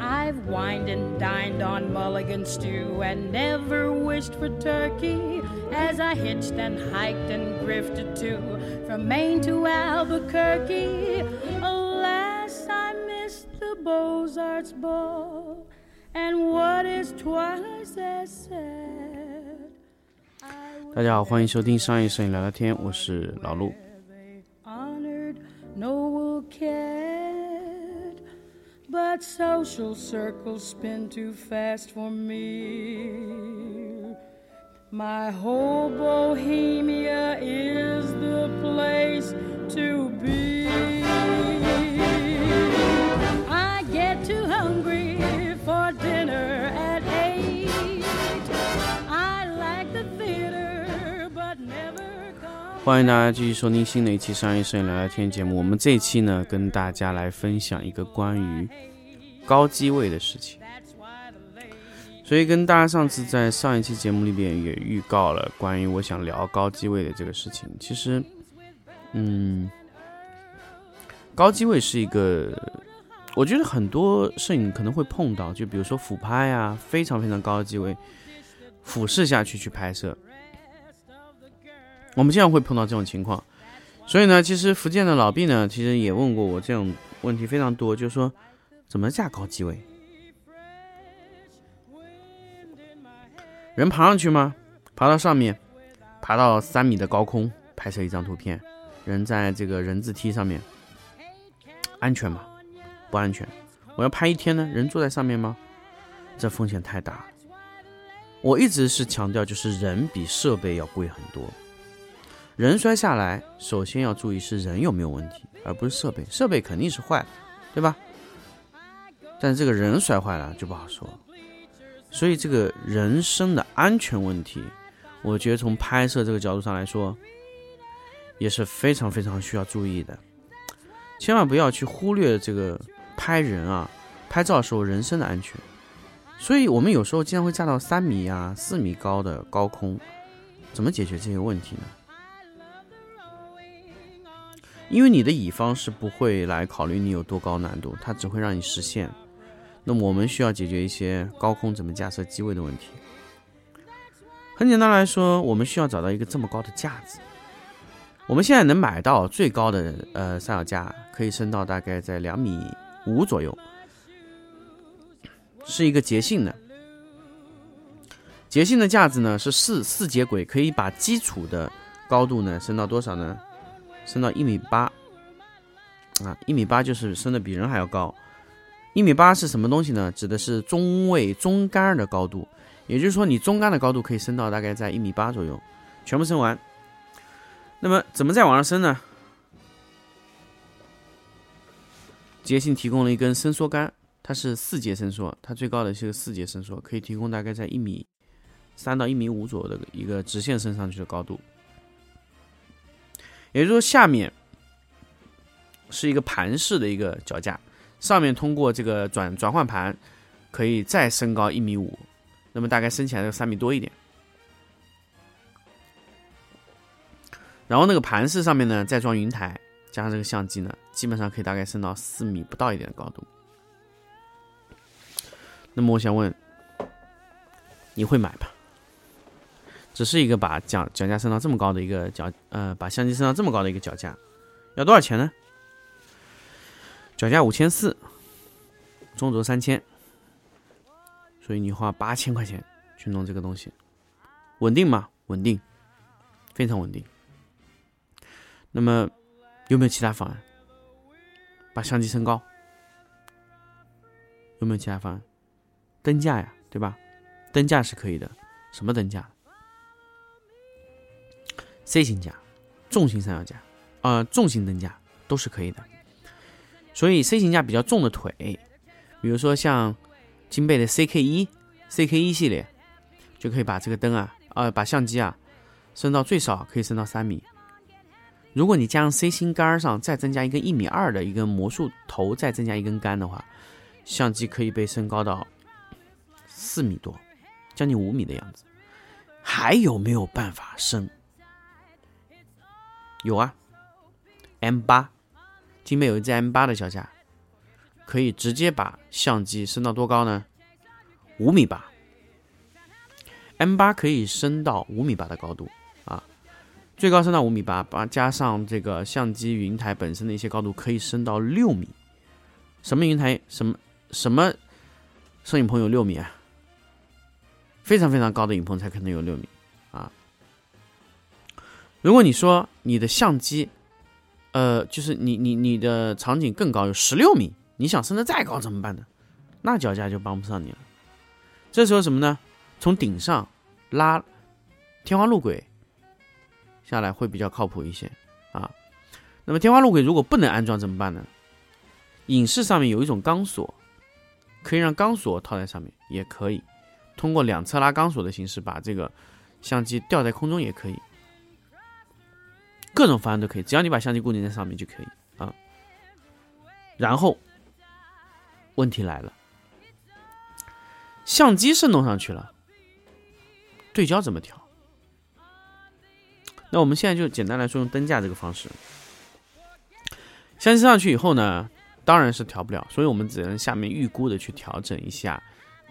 I've wined and dined on mulligan stew and never wished for turkey as I hitched and hiked and grifted too from Maine to Albuquerque. Alas, I missed the Beaux-Arts ball and what is twice as sad. 大家好，欢迎收听商业摄影聊聊天，我是老陆。 Honored Noel Cat, but social circles spin too fast for me. My whole Bohemia is the place to be. 欢迎大家继续收听新的一期商业摄影聊聊天节目。我们这一期呢，跟大家来分享一个关于高机位的事情。所以跟大家上次在上一期节目里边也预告了关于我想聊高机位的这个事情。其实，嗯，高机位是一个，我觉得很多摄影可能会碰到，就比如说俯拍啊，非常非常高机位，俯视下去去拍摄。我们经常会碰到这种情况，所以呢，其实福建的老毕呢，其实也问过我这种问题非常多，就是说怎么架高机位？人爬上去吗？爬到上面，爬到三米的高空拍摄一张图片，人在这个人字梯上面，安全吗？不安全。我要拍一天呢，人坐在上面吗？这风险太大。我一直是强调，就是人比设备要贵很多。人摔下来，首先要注意是人有没有问题，而不是设备。设备肯定是坏了，对吧？但这个人摔坏了就不好说。所以这个人身的安全问题，我觉得从拍摄这个角度上来说，也是非常非常需要注意的。千万不要去忽略这个拍人啊，拍照的时候人身的安全。所以我们有时候经常会架到三米啊、四米高的高空，怎么解决这些问题呢？因为你的乙方是不会来考虑你有多高难度，他只会让你实现。那么我们需要解决一些高空怎么架设机位的问题。很简单来说，我们需要找到一个这么高的架子。我们现在能买到最高的呃三脚架，可以升到大概在两米五左右，是一个捷信的。捷信的架子呢是四四节轨，可以把基础的高度呢升到多少呢？升到一米八啊，一米八就是升的比人还要高。一米八是什么东西呢？指的是中位中杆的高度，也就是说你中杆的高度可以升到大概在一米八左右，全部升完。那么怎么再往上升呢？捷信提供了一根伸缩杆，它是四节伸缩，它最高的是个四节伸缩，可以提供大概在一米三到一米五左右的一个直线升上去的高度。也就是说，下面是一个盘式的一个脚架，上面通过这个转转换盘可以再升高一米五，那么大概升起来就三米多一点。然后那个盘式上面呢，再装云台，加上这个相机呢，基本上可以大概升到四米不到一点的高度。那么我想问，你会买吧？只是一个把脚脚架升到这么高的一个脚，呃，把相机升到这么高的一个脚架，要多少钱呢？脚架五千四，中轴三千，所以你花八千块钱去弄这个东西，稳定吗？稳定，非常稳定。那么有没有其他方案？把相机升高，有没有其他方案？灯架呀，对吧？灯架是可以的，什么灯架？C 型架、重型三脚架，呃，重型灯架都是可以的。所以 C 型架比较重的腿，比如说像金贝的 CK 一、CK 一系列，就可以把这个灯啊，呃，把相机啊升到最少可以升到三米。如果你加上 C 型杆上再增加一根一米二的一根魔术头，再增加一根杆的话，相机可以被升高到四米多，将近五米的样子。还有没有办法升？有啊，M 八，金杯有一支 M 八的脚架，可以直接把相机升到多高呢？五米八。M 八可以升到五米八的高度啊，最高升到五米八，把加上这个相机云台本身的一些高度，可以升到六米。什么云台？什么什么摄影棚有六米啊？非常非常高的影棚才可能有六米啊。如果你说你的相机，呃，就是你你你的场景更高，有十六米，你想升得再高怎么办呢？那脚架就帮不上你了。这时候什么呢？从顶上拉天花路轨下来会比较靠谱一些啊。那么天花路轨如果不能安装怎么办呢？影视上面有一种钢索，可以让钢索套在上面，也可以通过两侧拉钢索的形式把这个相机吊在空中，也可以。各种方案都可以，只要你把相机固定在上面就可以啊。然后问题来了，相机是弄上去了。对焦怎么调？那我们现在就简单来说，用灯架这个方式，相机上去以后呢，当然是调不了，所以我们只能下面预估的去调整一下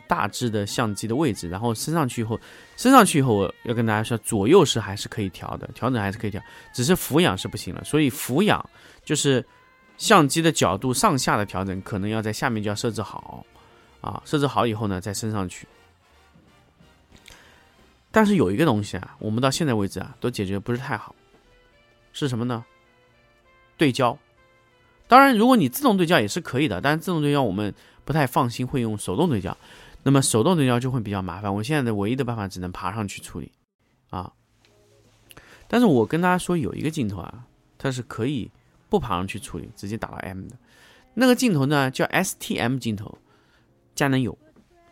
大致的相机的位置，然后升上去以后，升上去以后，我要跟大家说，左右是还是可以调的，调整还是可以调，只是俯仰是不行了。所以俯仰就是相机的角度上下的调整，可能要在下面就要设置好啊，设置好以后呢，再升上去。但是有一个东西啊，我们到现在为止啊都解决不是太好，是什么呢？对焦。当然，如果你自动对焦也是可以的，但是自动对焦我们不太放心，会用手动对焦。那么手动对焦就会比较麻烦。我现在的唯一的办法只能爬上去处理啊。但是我跟大家说，有一个镜头啊，它是可以不爬上去处理，直接打到 M 的。那个镜头呢叫 STM 镜头，佳能有，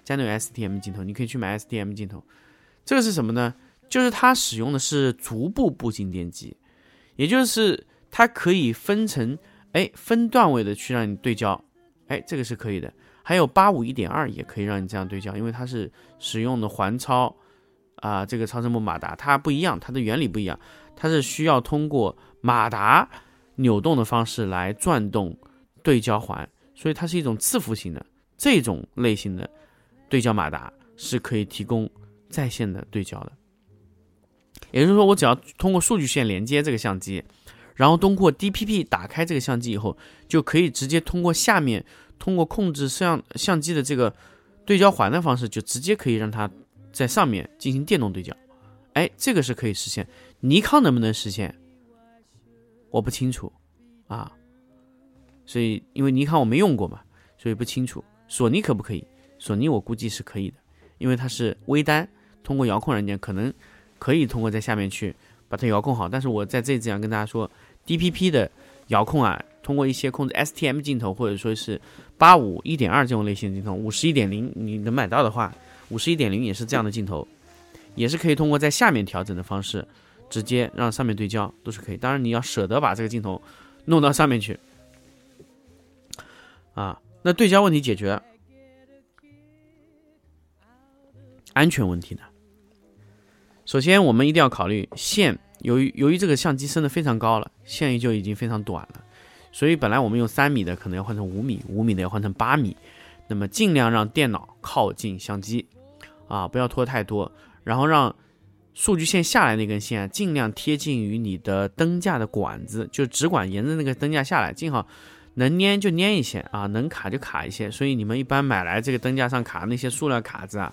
佳能有 STM 镜头，你可以去买 STM 镜头。这个是什么呢？就是它使用的是足步步进电机，也就是它可以分成哎分段位的去让你对焦，哎这个是可以的。还有八五一点二也可以让你这样对焦，因为它是使用的环超啊这个超声波马达，它不一样，它的原理不一样，它是需要通过马达扭动的方式来转动对焦环，所以它是一种次幅型的这种类型的对焦马达是可以提供。在线的对焦的，也就是说，我只要通过数据线连接这个相机，然后通过 DPP 打开这个相机以后，就可以直接通过下面通过控制摄像相机的这个对焦环的方式，就直接可以让它在上面进行电动对焦。哎，这个是可以实现。尼康能不能实现？我不清楚啊，所以因为尼康我没用过嘛，所以不清楚。索尼可不可以？索尼我估计是可以的，因为它是微单。通过遥控软件可能可以通过在下面去把它遥控好，但是我在这里这样跟大家说，DPP 的遥控啊，通过一些控制 STM 镜头或者说是八五一点二这种类型的镜头，五十一点零你能买到的话，五十一点零也是这样的镜头，也是可以通过在下面调整的方式，直接让上面对焦都是可以。当然你要舍得把这个镜头弄到上面去啊，那对焦问题解决，安全问题呢？首先，我们一定要考虑线。由于由于这个相机升的非常高了，线就已经非常短了，所以本来我们用三米的，可能要换成五米，五米的要换成八米。那么尽量让电脑靠近相机，啊，不要拖太多。然后让数据线下来那根线尽量贴近于你的灯架的管子，就只管沿着那个灯架下来，正好能粘就粘一些啊，能卡就卡一些。所以你们一般买来这个灯架上卡那些塑料卡子啊。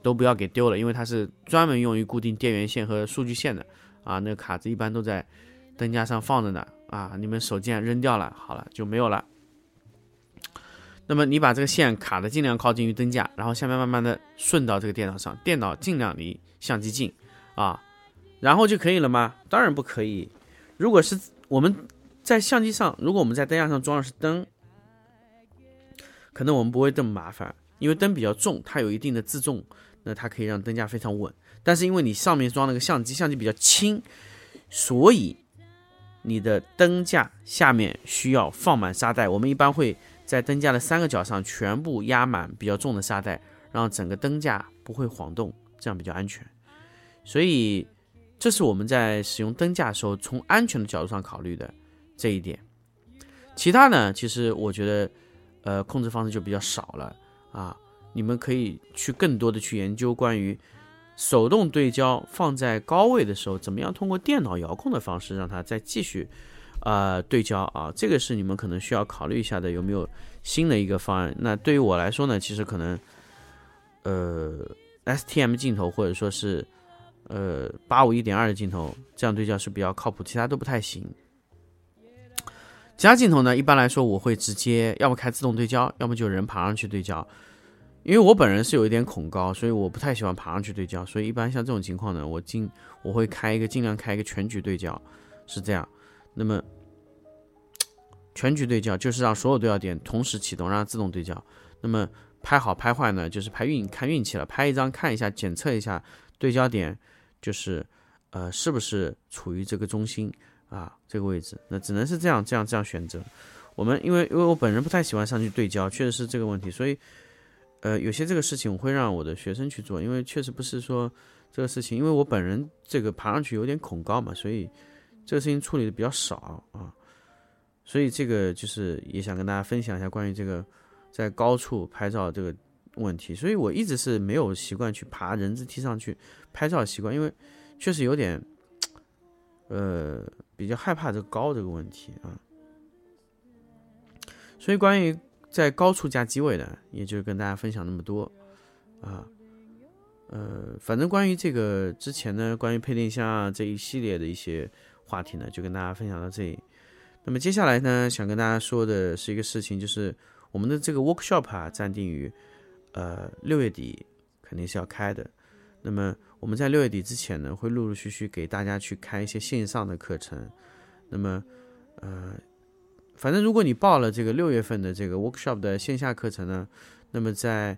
都不要给丢了，因为它是专门用于固定电源线和数据线的啊。那个卡子一般都在灯架上放着呢啊。你们手贱扔掉了，好了就没有了。那么你把这个线卡的尽量靠近于灯架，然后下面慢慢的顺到这个电脑上，电脑尽量离相机近啊，然后就可以了吗？当然不可以。如果是我们在相机上，如果我们在灯架上装的是灯，可能我们不会这么麻烦，因为灯比较重，它有一定的自重。那它可以让灯架非常稳，但是因为你上面装了个相机，相机比较轻，所以你的灯架下面需要放满沙袋。我们一般会在灯架的三个角上全部压满比较重的沙袋，让整个灯架不会晃动，这样比较安全。所以这是我们在使用灯架的时候从安全的角度上考虑的这一点。其他呢，其实我觉得，呃，控制方式就比较少了啊。你们可以去更多的去研究关于手动对焦放在高位的时候，怎么样通过电脑遥控的方式让它再继续，呃，对焦啊。这个是你们可能需要考虑一下的，有没有新的一个方案？那对于我来说呢，其实可能，呃，STM 镜头或者说是。呃，八五一点二的镜头，这样对焦是比较靠谱，其他都不太行。其他镜头呢，一般来说我会直接要么开自动对焦，要么就人爬上去对焦。因为我本人是有一点恐高，所以我不太喜欢爬上去对焦，所以一般像这种情况呢，我尽我会开一个尽量开一个全局对焦，是这样。那么全局对焦就是让所有对焦点同时启动，让它自动对焦。那么拍好拍坏呢，就是拍运看运气了，拍一张看一下，检测一下对焦点。就是，呃，是不是处于这个中心啊？这个位置，那只能是这样，这样，这样选择。我们因为因为我本人不太喜欢上去对焦，确实是这个问题，所以，呃，有些这个事情我会让我的学生去做，因为确实不是说这个事情，因为我本人这个爬上去有点恐高嘛，所以这个事情处理的比较少啊。所以这个就是也想跟大家分享一下关于这个在高处拍照这个。问题，所以我一直是没有习惯去爬人字梯上去拍照习惯，因为确实有点，呃，比较害怕这个高这个问题啊。所以关于在高处加机位的，也就跟大家分享那么多啊。呃，反正关于这个之前呢，关于配电箱啊这一系列的一些话题呢，就跟大家分享到这里。那么接下来呢，想跟大家说的是一个事情，就是我们的这个 workshop 啊，暂定于。呃，六月底肯定是要开的。那么我们在六月底之前呢，会陆陆续续给大家去开一些线上的课程。那么，呃，反正如果你报了这个六月份的这个 workshop 的线下课程呢，那么在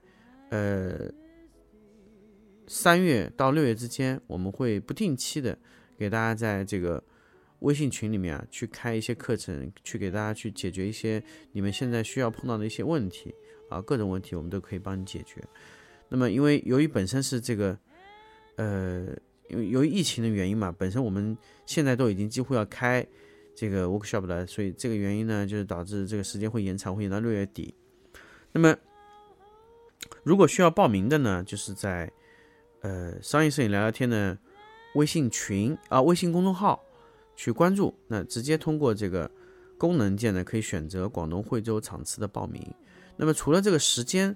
呃三月到六月之间，我们会不定期的给大家在这个微信群里面啊去开一些课程，去给大家去解决一些你们现在需要碰到的一些问题。啊，各种问题我们都可以帮你解决。那么，因为由于本身是这个，呃，因为由于疫情的原因嘛，本身我们现在都已经几乎要开这个 workshop 了，所以这个原因呢，就是导致这个时间会延长，会延到六月底。那么，如果需要报名的呢，就是在呃商业摄影聊聊天的微信群啊，微信公众号去关注，那直接通过这个功能键呢，可以选择广东惠州场次的报名。那么除了这个时间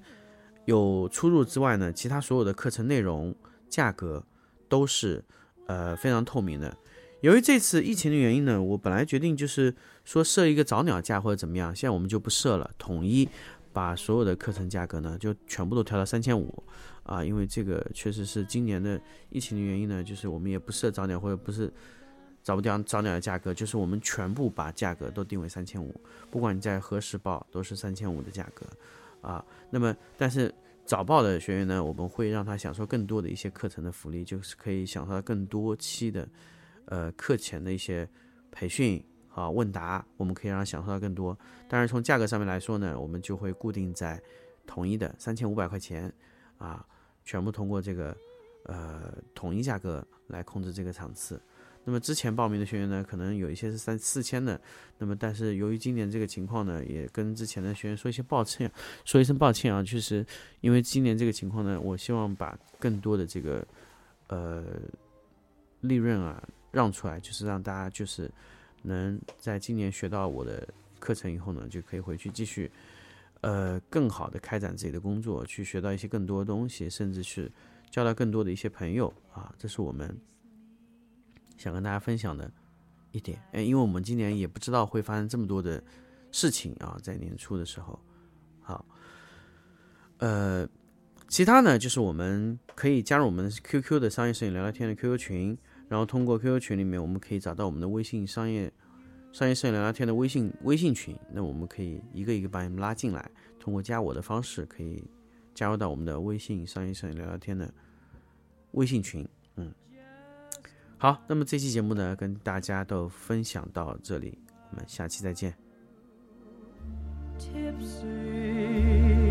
有出入之外呢，其他所有的课程内容、价格都是呃非常透明的。由于这次疫情的原因呢，我本来决定就是说设一个早鸟价或者怎么样，现在我们就不设了，统一把所有的课程价格呢就全部都调到三千五啊，因为这个确实是今年的疫情的原因呢，就是我们也不设早鸟或者不是。找不掉早鸟的价格，就是我们全部把价格都定为三千五，不管你在何时报都是三千五的价格，啊，那么但是早报的学员呢，我们会让他享受更多的一些课程的福利，就是可以享受到更多期的，呃，课前的一些培训啊问答，我们可以让他享受到更多。但是从价格上面来说呢，我们就会固定在统一的三千五百块钱，啊，全部通过这个呃统一价格来控制这个场次。那么之前报名的学员呢，可能有一些是三四千的，那么但是由于今年这个情况呢，也跟之前的学员说一些抱歉，说一声抱歉啊，确实因为今年这个情况呢，我希望把更多的这个呃利润啊让出来，就是让大家就是能在今年学到我的课程以后呢，就可以回去继续呃更好的开展自己的工作，去学到一些更多的东西，甚至是交到更多的一些朋友啊，这是我们。想跟大家分享的一点，哎，因为我们今年也不知道会发生这么多的事情啊，在年初的时候，好，呃，其他呢，就是我们可以加入我们 QQ 的商业摄影聊聊天的 QQ 群，然后通过 QQ 群里面，我们可以找到我们的微信商业商业摄影聊聊天的微信微信群，那我们可以一个一个把你们拉进来，通过加我的方式可以加入到我们的微信商业摄影聊聊天的微信群，嗯。好，那么这期节目呢，跟大家都分享到这里，我们下期再见。You